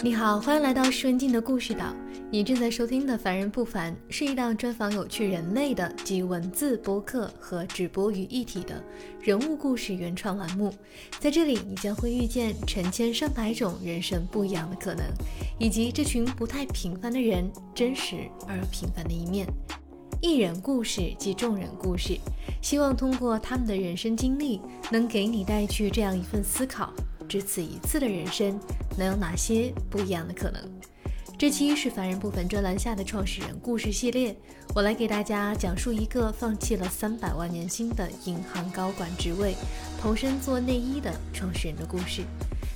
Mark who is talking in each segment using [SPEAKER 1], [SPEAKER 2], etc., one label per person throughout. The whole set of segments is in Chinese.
[SPEAKER 1] 你好，欢迎来到顺境的故事岛。你正在收听的《凡人不凡》是一档专访有趣人类的集文字、播客和直播于一体的人物故事原创栏目。在这里，你将会遇见成千上百种人生不一样的可能，以及这群不太平凡的人真实而平凡的一面。一人故事即众人故事，希望通过他们的人生经历，能给你带去这样一份思考：只此一次的人生，能有哪些不一样的可能？这期是凡人部分专栏下的创始人故事系列，我来给大家讲述一个放弃了三百万年薪的银行高管职位，投身做内衣的创始人的故事。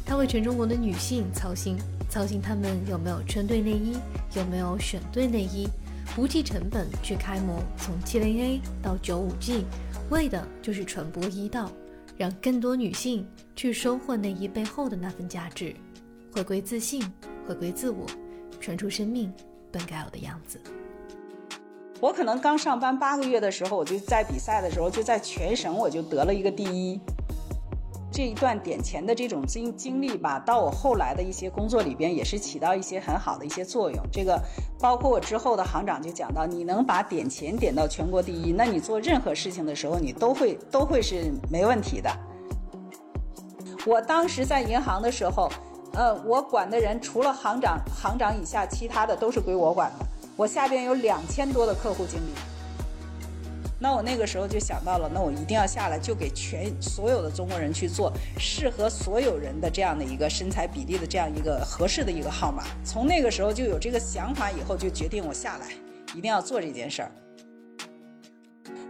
[SPEAKER 1] 他为全中国的女性操心，操心她们有没有穿对内衣，有没有选对内衣。不计成本去开模，从七零 A 到九五 G，为的就是传播医道，让更多女性去收获内衣背后的那份价值，回归自信，回归自我，传出生命本该有的样子。
[SPEAKER 2] 我可能刚上班八个月的时候，我就在比赛的时候就在全省我就得了一个第一。这一段点钱的这种经经历吧，到我后来的一些工作里边，也是起到一些很好的一些作用。这个包括我之后的行长就讲到，你能把点钱点到全国第一，那你做任何事情的时候，你都会都会是没问题的。我当时在银行的时候，呃，我管的人除了行长，行长以下其他的都是归我管的。我下边有两千多的客户经理。那我那个时候就想到了，那我一定要下来，就给全所有的中国人去做适合所有人的这样的一个身材比例的这样一个合适的一个号码。从那个时候就有这个想法，以后就决定我下来一定要做这件事儿。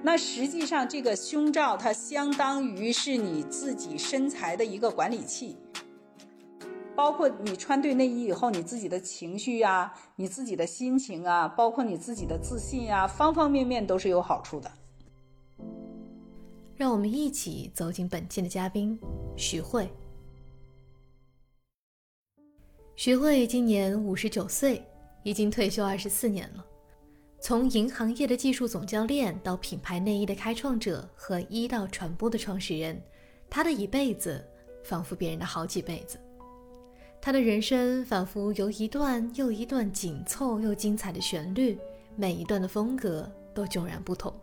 [SPEAKER 2] 那实际上这个胸罩它相当于是你自己身材的一个管理器，包括你穿对内衣以后，你自己的情绪啊，你自己的心情啊，包括你自己的自信啊，方方面面都是有好处的。
[SPEAKER 1] 让我们一起走进本期的嘉宾徐慧。徐慧今年五十九岁，已经退休二十四年了。从银行业的技术总教练到品牌内衣的开创者和医道传播的创始人，他的一辈子仿佛别人的好几辈子。他的人生仿佛由一段又一段紧凑又精彩的旋律，每一段的风格都迥然不同。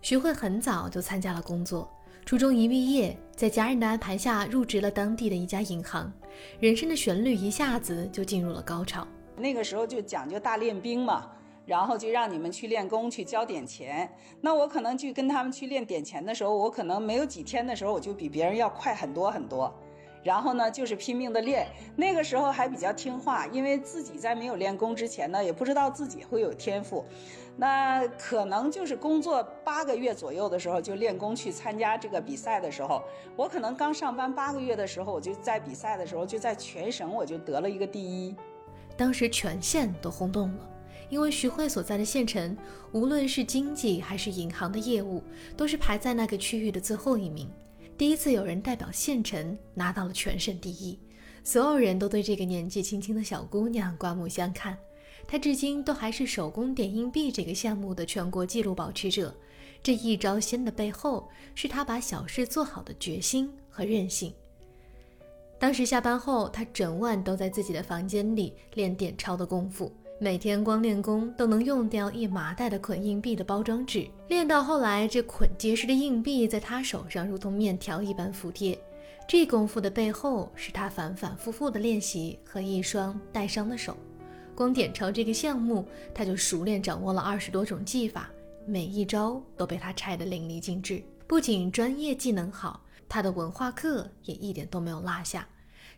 [SPEAKER 1] 徐慧很早就参加了工作，初中一毕业，在家人的安排下入职了当地的一家银行，人生的旋律一下子就进入了高潮。
[SPEAKER 2] 那个时候就讲究大练兵嘛，然后就让你们去练功，去交点钱。那我可能去跟他们去练点钱的时候，我可能没有几天的时候，我就比别人要快很多很多。然后呢，就是拼命的练。那个时候还比较听话，因为自己在没有练功之前呢，也不知道自己会有天赋。那可能就是工作八个月左右的时候就练功去参加这个比赛的时候，我可能刚上班八个月的时候，我就在比赛的时候就在全省我就得了一个第一。
[SPEAKER 1] 当时全县都轰动了，因为徐汇所在的县城，无论是经济还是银行的业务，都是排在那个区域的最后一名。第一次有人代表县城拿到了全省第一，所有人都对这个年纪轻轻的小姑娘刮目相看。她至今都还是手工点硬币这个项目的全国纪录保持者。这一招鲜的背后，是她把小事做好的决心和韧性。当时下班后，她整晚都在自己的房间里练点钞的功夫。每天光练功都能用掉一麻袋的捆硬币的包装纸，练到后来，这捆结实的硬币在他手上如同面条一般服帖。这功夫的背后，是他反反复复的练习和一双带伤的手。光点钞这个项目，他就熟练掌握了二十多种技法，每一招都被他拆得淋漓尽致。不仅专业技能好，他的文化课也一点都没有落下。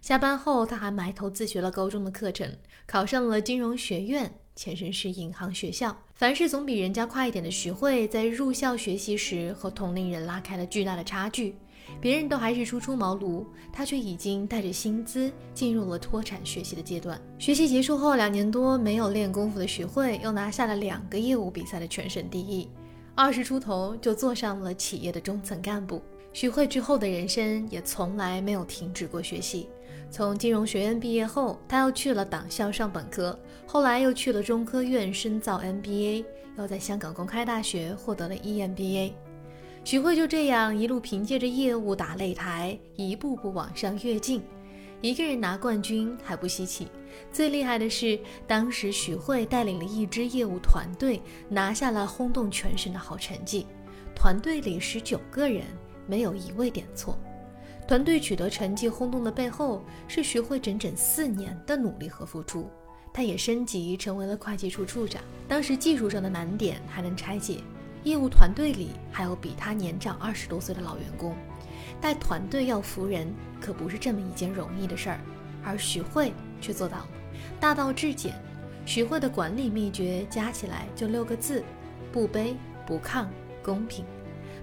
[SPEAKER 1] 下班后，他还埋头自学了高中的课程，考上了金融学院，前身是银行学校。凡事总比人家快一点的徐慧，在入校学习时和同龄人拉开了巨大的差距。别人都还是初出茅庐，他却已经带着薪资进入了脱产学习的阶段。学习结束后，两年多没有练功夫的徐慧，又拿下了两个业务比赛的全省第一。二十出头就做上了企业的中层干部。徐慧之后的人生也从来没有停止过学习。从金融学院毕业后，他又去了党校上本科，后来又去了中科院深造 MBA，又在香港公开大学获得了 EMBA。徐慧就这样一路凭借着业务打擂台，一步步往上跃进。一个人拿冠军还不稀奇，最厉害的是当时许慧带领了一支业务团队拿下了轰动全省的好成绩。团队里十九个人，没有一位点错。团队取得成绩轰动的背后，是徐慧整整四年的努力和付出。他也升级成为了会计处处长。当时技术上的难点还能拆解，业务团队里还有比他年长二十多岁的老员工。带团队要服人，可不是这么一件容易的事儿。而徐慧却做到了。大道至简，徐慧的管理秘诀加起来就六个字：不卑不亢，公平。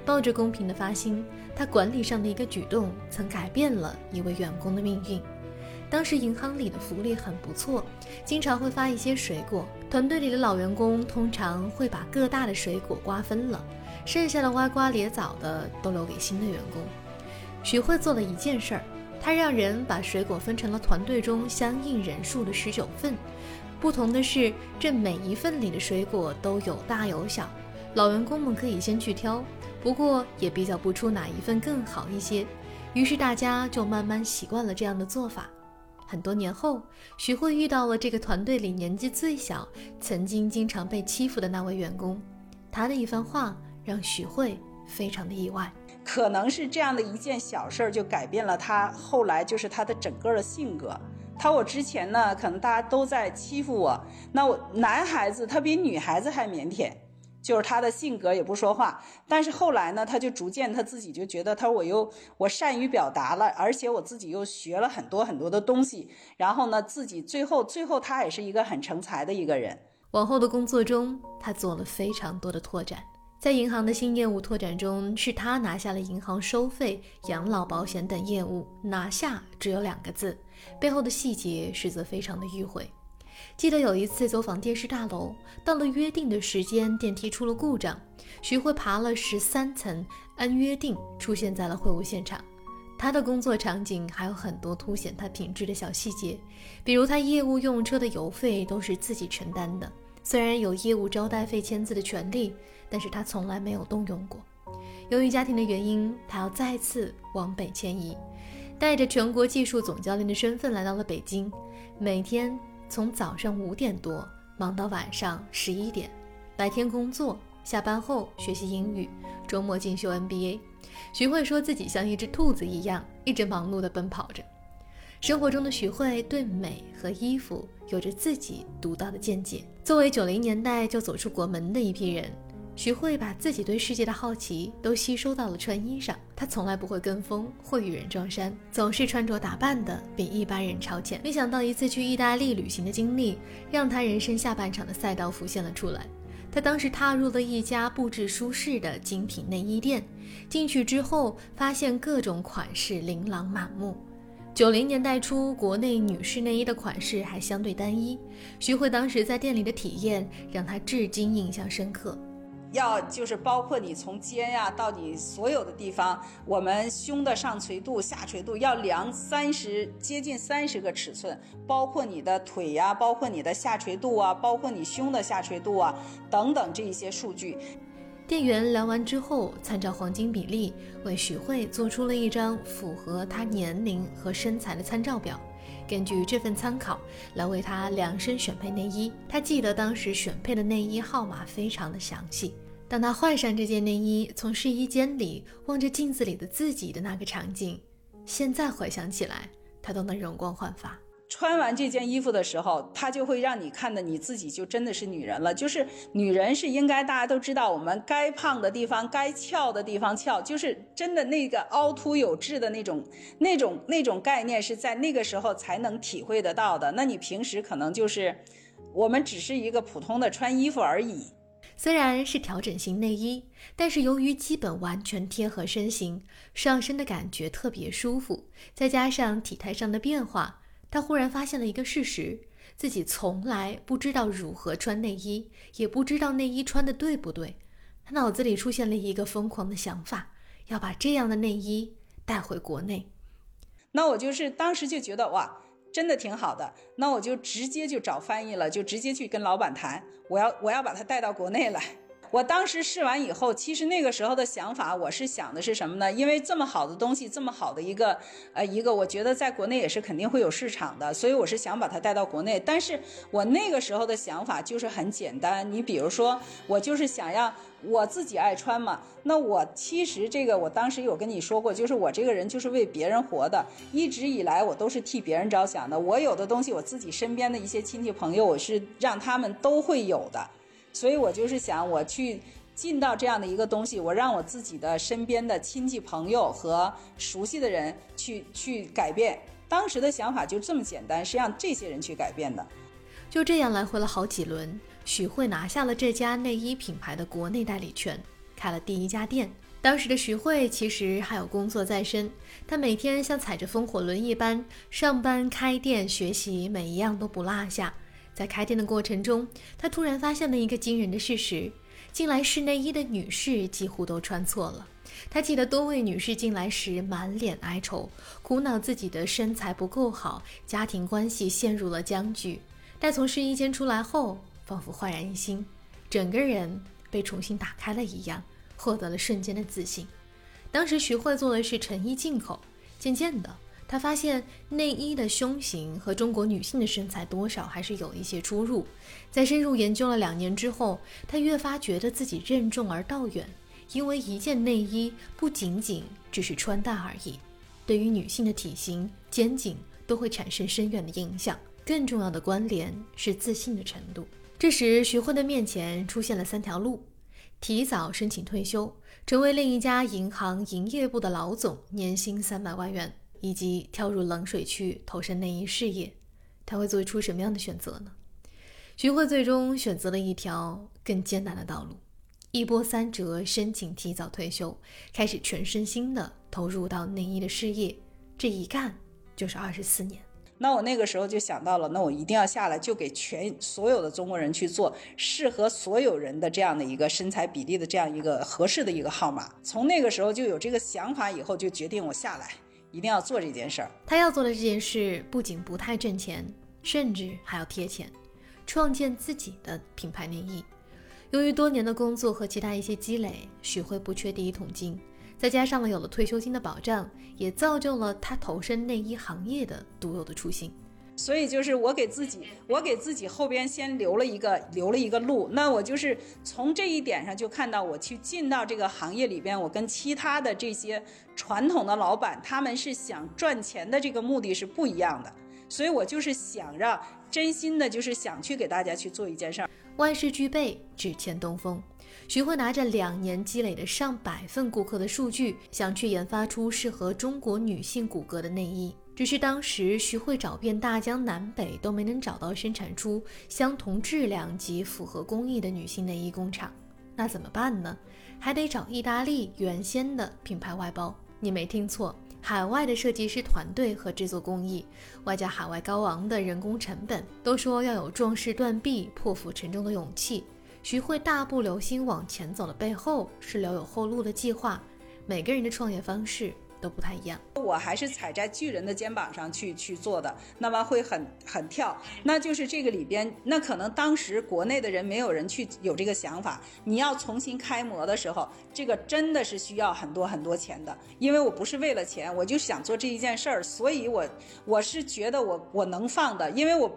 [SPEAKER 1] 抱着公平的发心，他管理上的一个举动，曾改变了一位员工的命运。当时银行里的福利很不错，经常会发一些水果。团队里的老员工通常会把各大的水果瓜分了，剩下的歪瓜裂枣的都留给新的员工。徐慧做了一件事儿，他让人把水果分成了团队中相应人数的十九份。不同的是，这每一份里的水果都有大有小，老员工们可以先去挑。不过也比较不出哪一份更好一些，于是大家就慢慢习惯了这样的做法。很多年后，徐慧遇到了这个团队里年纪最小、曾经经常被欺负的那位员工，他的一番话让徐慧非常的意外。
[SPEAKER 2] 可能是这样的一件小事儿，就改变了他后来就是他的整个的性格。他我之前呢，可能大家都在欺负我，那我男孩子他比女孩子还腼腆。就是他的性格也不说话，但是后来呢，他就逐渐他自己就觉得，他说我又我善于表达了，而且我自己又学了很多很多的东西，然后呢，自己最后最后他也是一个很成才的一个人。
[SPEAKER 1] 往后的工作中，他做了非常多的拓展，在银行的新业务拓展中，是他拿下了银行收费、养老保险等业务。拿下只有两个字，背后的细节实则非常的迂回。记得有一次走访电视大楼，到了约定的时间，电梯出了故障，徐慧爬了十三层，按约定出现在了会务现场。他的工作场景还有很多凸显他品质的小细节，比如他业务用车的油费都是自己承担的，虽然有业务招待费签字的权利，但是他从来没有动用过。由于家庭的原因，他要再次往北迁移，带着全国技术总教练的身份来到了北京，每天。从早上五点多忙到晚上十一点，白天工作，下班后学习英语，周末进修 NBA。徐慧说自己像一只兔子一样，一直忙碌地奔跑着。生活中的徐慧对美和衣服有着自己独到的见解。作为九零年代就走出国门的一批人。徐慧把自己对世界的好奇都吸收到了穿衣上，她从来不会跟风或与人撞衫，总是穿着打扮的比一般人超前。没想到一次去意大利旅行的经历，让她人生下半场的赛道浮现了出来。她当时踏入了一家布置舒适的精品内衣店，进去之后发现各种款式琳琅满目。九零年代初，国内女士内衣的款式还相对单一，徐慧当时在店里的体验让她至今印象深刻。
[SPEAKER 2] 要就是包括你从肩呀到你所有的地方，我们胸的上垂度、下垂度要量三十接近三十个尺寸，包括你的腿呀，包括你的下垂度啊，包括你胸的下垂度啊等等这一些数据。
[SPEAKER 1] 店员量完之后，参照黄金比例，为许慧做出了一张符合她年龄和身材的参照表。根据这份参考来为她量身选配内衣，她记得当时选配的内衣号码非常的详细。当她换上这件内衣，从试衣间里望着镜子里的自己的那个场景，现在回想起来，她都能容光焕发。
[SPEAKER 2] 穿完这件衣服的时候，它就会让你看的你自己就真的是女人了。就是女人是应该大家都知道，我们该胖的地方、该翘的地方翘，就是真的那个凹凸有致的那种、那种、那种概念是在那个时候才能体会得到的。那你平时可能就是，我们只是一个普通的穿衣服而已。
[SPEAKER 1] 虽然是调整型内衣，但是由于基本完全贴合身形，上身的感觉特别舒服，再加上体态上的变化。他忽然发现了一个事实：自己从来不知道如何穿内衣，也不知道内衣穿的对不对。他脑子里出现了一个疯狂的想法，要把这样的内衣带回国内。
[SPEAKER 2] 那我就是当时就觉得哇，真的挺好的。那我就直接就找翻译了，就直接去跟老板谈，我要我要把他带到国内来。我当时试完以后，其实那个时候的想法，我是想的是什么呢？因为这么好的东西，这么好的一个呃一个，我觉得在国内也是肯定会有市场的，所以我是想把它带到国内。但是我那个时候的想法就是很简单，你比如说，我就是想要我自己爱穿嘛。那我其实这个我当时有跟你说过，就是我这个人就是为别人活的，一直以来我都是替别人着想的。我有的东西，我自己身边的一些亲戚朋友，我是让他们都会有的。所以我就是想，我去进到这样的一个东西，我让我自己的身边的亲戚朋友和熟悉的人去去改变。当时的想法就这么简单，是让这些人去改变的。
[SPEAKER 1] 就这样来回了好几轮，许慧拿下了这家内衣品牌的国内代理权，开了第一家店。当时的许慧其实还有工作在身，她每天像踩着风火轮一般上班、开店、学习，每一样都不落下。在开店的过程中，他突然发现了一个惊人的事实：进来试内衣的女士几乎都穿错了。他记得多位女士进来时满脸哀愁，苦恼自己的身材不够好，家庭关系陷入了僵局。但从试衣间出来后，仿佛焕然一新，整个人被重新打开了一样，获得了瞬间的自信。当时徐慧做的是成衣进口，渐渐的。他发现内衣的胸型和中国女性的身材多少还是有一些出入。在深入研究了两年之后，他越发觉得自己任重而道远，因为一件内衣不仅仅只是穿戴而已，对于女性的体型、肩颈都会产生深远的影响。更重要的关联是自信的程度。这时，徐慧的面前出现了三条路：提早申请退休，成为另一家银行营业部的老总，年薪三百万元。以及跳入冷水区投身内衣事业，他会做出什么样的选择呢？徐慧最终选择了一条更艰难的道路，一波三折申请提早退休，开始全身心的投入到内衣的事业，这一干就是二十四年。
[SPEAKER 2] 那我那个时候就想到了，那我一定要下来，就给全所有的中国人去做适合所有人的这样的一个身材比例的这样一个合适的一个号码。从那个时候就有这个想法，以后就决定我下来。一定要做这件事儿。
[SPEAKER 1] 他要做的这件事不仅不太挣钱，甚至还要贴钱，创建自己的品牌内衣。由于多年的工作和其他一些积累，许慧不缺第一桶金，再加上了有了退休金的保障，也造就了他投身内衣行业的独有的初心。
[SPEAKER 2] 所以就是我给自己，我给自己后边先留了一个留了一个路。那我就是从这一点上就看到，我去进到这个行业里边，我跟其他的这些传统的老板，他们是想赚钱的这个目的是不一样的。所以我就是想让真心的，就是想去给大家去做一件事儿。
[SPEAKER 1] 万事俱备，只欠东风。徐慧拿着两年积累的上百份顾客的数据，想去研发出适合中国女性骨骼的内衣。只是当时徐汇找遍大江南北都没能找到生产出相同质量及符合工艺的女性内衣工厂，那怎么办呢？还得找意大利原先的品牌外包。你没听错，海外的设计师团队和制作工艺，外加海外高昂的人工成本。都说要有壮士断臂、破釜沉舟的勇气。徐汇大步流星往前走的背后，是留有后路的计划。每个人的创业方式。都不太一样，
[SPEAKER 2] 我还是踩在巨人的肩膀上去去做的，那么会很很跳，那就是这个里边，那可能当时国内的人没有人去有这个想法，你要重新开模的时候，这个真的是需要很多很多钱的，因为我不是为了钱，我就想做这一件事儿，所以我我是觉得我我能放的，因为我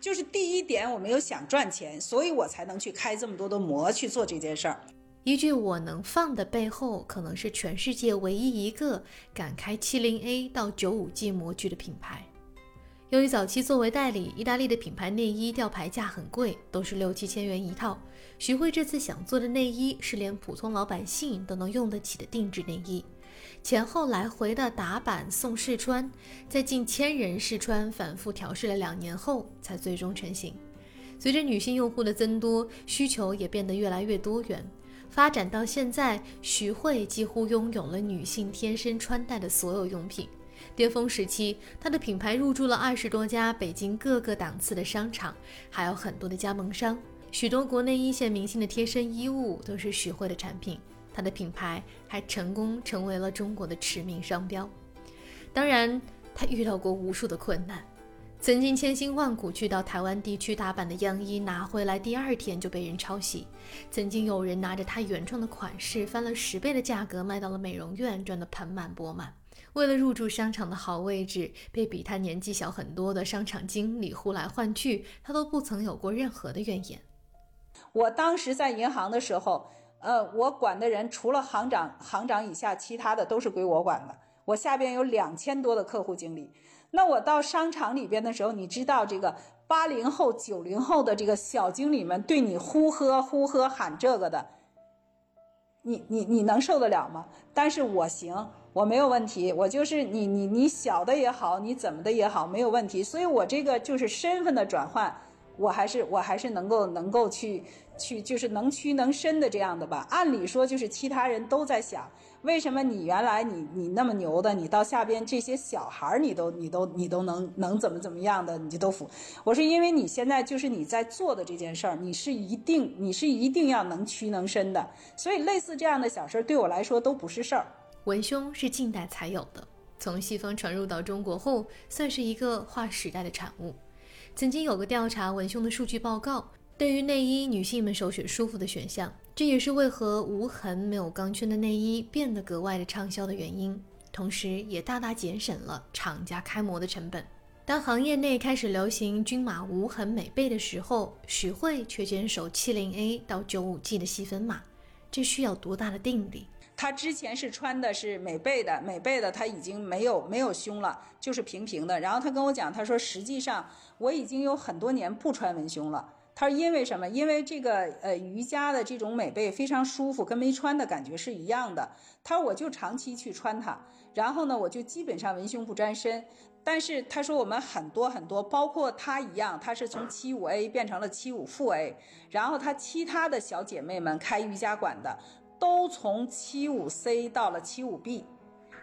[SPEAKER 2] 就是第一点我没有想赚钱，所以我才能去开这么多的模去做这件事儿。
[SPEAKER 1] 一句“我能放”的背后，可能是全世界唯一一个敢开 70A 到 95G 模具的品牌。由于早期作为代理，意大利的品牌内衣吊牌价很贵，都是六七千元一套。徐慧这次想做的内衣是连普通老百姓都能用得起的定制内衣，前后来回的打版送试穿，在近千人试穿，反复调试了两年后，才最终成型。随着女性用户的增多，需求也变得越来越多元。发展到现在，徐慧几乎拥有了女性贴身穿戴的所有用品。巅峰时期，她的品牌入驻了二十多家北京各个档次的商场，还有很多的加盟商。许多国内一线明星的贴身衣物都是徐慧的产品。她的品牌还成功成为了中国的驰名商标。当然，她遇到过无数的困难。曾经千辛万苦去到台湾地区打版的样衣，拿回来第二天就被人抄袭。曾经有人拿着他原创的款式，翻了十倍的价格卖到了美容院，赚得盆满钵满。为了入驻商场的好位置，被比他年纪小很多的商场经理呼来唤去，他都不曾有过任何的怨言。
[SPEAKER 2] 我当时在银行的时候，呃，我管的人除了行长，行长以下其他的都是归我管的。我下边有两千多的客户经理。那我到商场里边的时候，你知道这个八零后、九零后的这个小经理们对你呼喝呼喝喊这个的，你你你能受得了吗？但是我行，我没有问题，我就是你你你小的也好，你怎么的也好，没有问题。所以我这个就是身份的转换，我还是我还是能够能够去去就是能屈能伸的这样的吧。按理说就是其他人都在想。为什么你原来你你那么牛的，你到下边这些小孩儿你都你都你都能能怎么怎么样的，你就都服？我是因为你现在就是你在做的这件事儿，你是一定你是一定要能屈能伸的，所以类似这样的小事儿对我来说都不是事儿。
[SPEAKER 1] 文胸是近代才有的，从西方传入到中国后，算是一个划时代的产物。曾经有个调查文胸的数据报告，对于内衣，女性们首选舒服的选项。这也是为何无痕没有钢圈的内衣变得格外的畅销的原因，同时也大大节省了厂家开模的成本。当行业内开始流行均码无痕美背的时候，许慧却坚守七零 A 到九五 G 的细分码，这需要多大的定力？
[SPEAKER 2] 他之前是穿的是美背的，美背的他已经没有没有胸了，就是平平的。然后他跟我讲，他说实际上我已经有很多年不穿文胸了。他说：“因为什么？因为这个呃瑜伽的这种美背非常舒服，跟没穿的感觉是一样的。他说我就长期去穿它，然后呢，我就基本上文胸不沾身。但是他说我们很多很多，包括他一样，他是从七五 A 变成了七五负 A，然后他其他的小姐妹们开瑜伽馆的，都从七五 C 到了七五 B，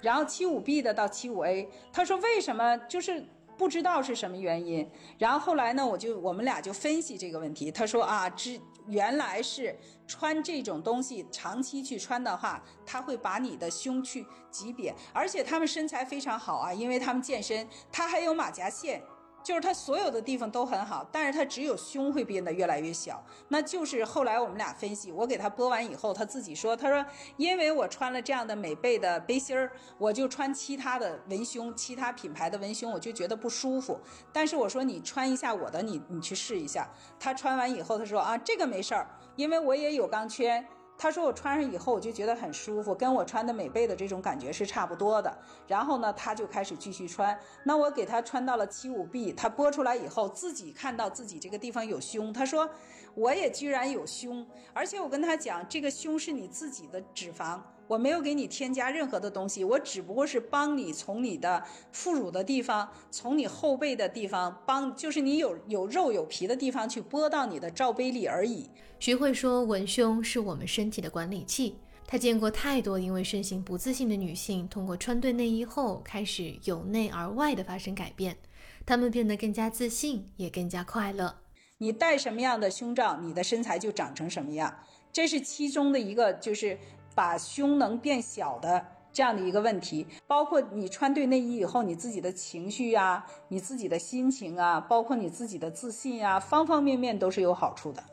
[SPEAKER 2] 然后七五 B 的到七五 A。他说为什么？就是。”不知道是什么原因，然后后来呢，我就我们俩就分析这个问题。他说啊，之原来是穿这种东西长期去穿的话，它会把你的胸去挤扁，而且他们身材非常好啊，因为他们健身，他还有马甲线。就是他所有的地方都很好，但是他只有胸会变得越来越小。那就是后来我们俩分析，我给他播完以后，他自己说，他说因为我穿了这样的美背的背心儿，我就穿其他的文胸，其他品牌的文胸，我就觉得不舒服。但是我说你穿一下我的，你你去试一下。他穿完以后，他说啊，这个没事儿，因为我也有钢圈。他说我穿上以后我就觉得很舒服，跟我穿的美背的这种感觉是差不多的。然后呢，他就开始继续穿。那我给他穿到了七五 B，他播出来以后自己看到自己这个地方有胸，他说我也居然有胸，而且我跟他讲，这个胸是你自己的脂肪。我没有给你添加任何的东西，我只不过是帮你从你的副乳的地方，从你后背的地方帮，就是你有有肉有皮的地方去拨到你的罩杯里而已。
[SPEAKER 1] 徐慧说，文胸是我们身体的管理器。她见过太多因为身形不自信的女性，通过穿对内衣后，开始由内而外的发生改变，她们变得更加自信，也更加快乐。
[SPEAKER 2] 你戴什么样的胸罩，你的身材就长成什么样，这是其中的一个，就是。把胸能变小的这样的一个问题，包括你穿对内衣以后，你自己的情绪呀，你自己的心情啊，包括你自己的自信呀，方方面面都是有好处的。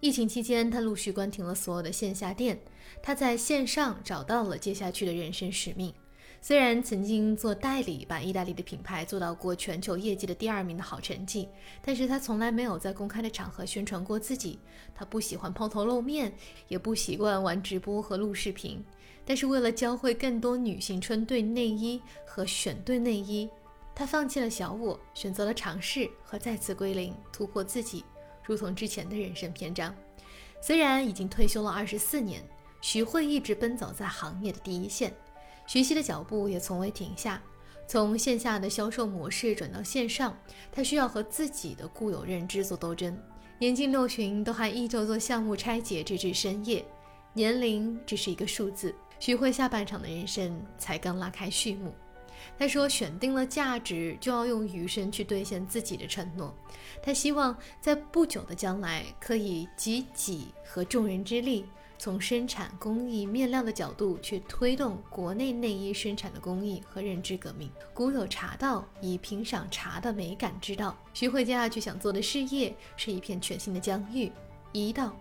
[SPEAKER 1] 疫情期间，他陆续关停了所有的线下店，他在线上找到了接下去的人生使命。虽然曾经做代理，把意大利的品牌做到过全球业绩的第二名的好成绩，但是他从来没有在公开的场合宣传过自己。他不喜欢抛头露面，也不习惯玩直播和录视频。但是为了教会更多女性穿对内衣和选对内衣，他放弃了小我，选择了尝试和再次归零，突破自己，如同之前的人生篇章。虽然已经退休了二十四年，徐慧一直奔走在行业的第一线。学习的脚步也从未停下，从线下的销售模式转到线上，他需要和自己的固有认知做斗争。年近六旬，都还依旧做项目拆解，直至深夜。年龄只是一个数字，徐慧下半场的人生才刚拉开序幕。他说：“选定了价值，就要用余生去兑现自己的承诺。他希望在不久的将来，可以集己和众人之力。”从生产工艺面料的角度去推动国内内衣生产的工艺和认知革命。古有茶道，以品赏茶的美感之道。徐慧佳去想做的事业是一片全新的疆域——医道。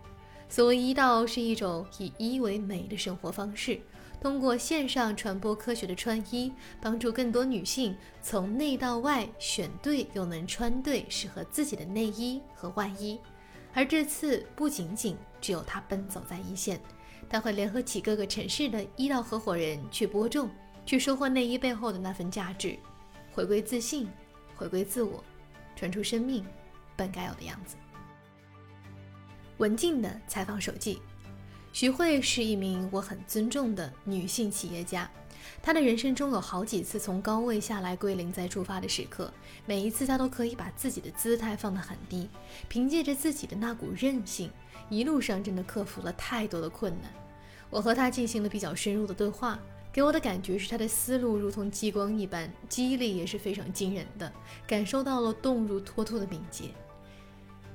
[SPEAKER 1] 所谓医道，是一种以医为美的生活方式。通过线上传播科学的穿衣，帮助更多女性从内到外选对又能穿对适合自己的内衣和外衣。而这次不仅仅只有她奔走在一线，她会联合起各个城市的医道合伙人去播种，去收获内衣背后的那份价值，回归自信，回归自我，传出生命本该有的样子。文静的采访手记。徐慧是一名我很尊重的女性企业家，他的人生中有好几次从高位下来归零再出发的时刻，每一次他都可以把自己的姿态放得很低，凭借着自己的那股韧性，一路上真的克服了太多的困难。我和他进行了比较深入的对话，给我的感觉是他的思路如同激光一般，记忆力也是非常惊人的，感受到了动如脱兔的敏捷。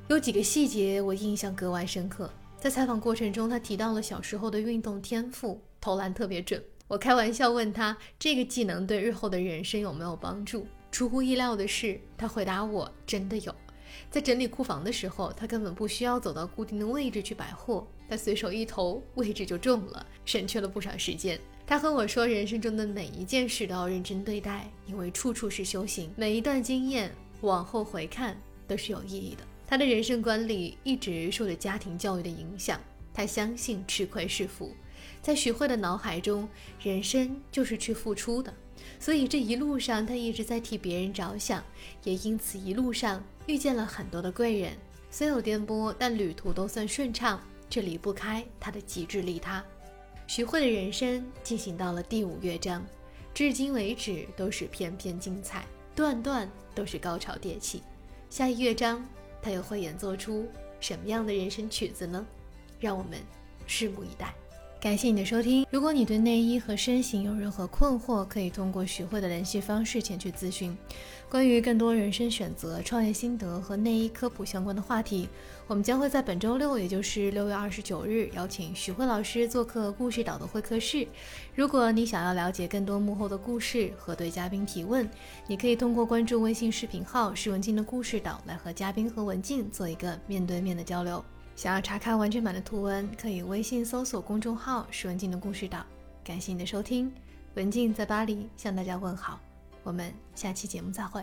[SPEAKER 1] 有几个细节我印象格外深刻。在采访过程中，他提到了小时候的运动天赋，投篮特别准。我开玩笑问他，这个技能对日后的人生有没有帮助？出乎意料的是，他回答我，真的有。在整理库房的时候，他根本不需要走到固定的位置去摆货，他随手一投，位置就中了，省去了不少时间。他和我说，人生中的每一件事都要认真对待，因为处处是修行，每一段经验往后回看都是有意义的。他的人生观里一直受着家庭教育的影响，他相信吃亏是福，在许慧的脑海中，人生就是去付出的，所以这一路上他一直在替别人着想，也因此一路上遇见了很多的贵人，虽有颠簸，但旅途都算顺畅，这离不开他的极致利他。徐慧的人生进行到了第五乐章，至今为止都是篇篇精彩，段段都是高潮迭起，下一乐章。他又会演奏出什么样的人生曲子呢？让我们拭目以待。感谢你的收听。如果你对内衣和身形有任何困惑，可以通过徐慧的联系方式前去咨询。关于更多人生选择、创业心得和内衣科普相关的话题，我们将会在本周六，也就是六月二十九日，邀请徐慧老师做客故事岛的会客室。如果你想要了解更多幕后的故事和对嘉宾提问，你可以通过关注微信视频号“施文静的故事岛”来和嘉宾和文静做一个面对面的交流。想要查看完整版的图文，可以微信搜索公众号“史文静的故事岛”。感谢你的收听，文静在巴黎向大家问好，我们下期节目再会。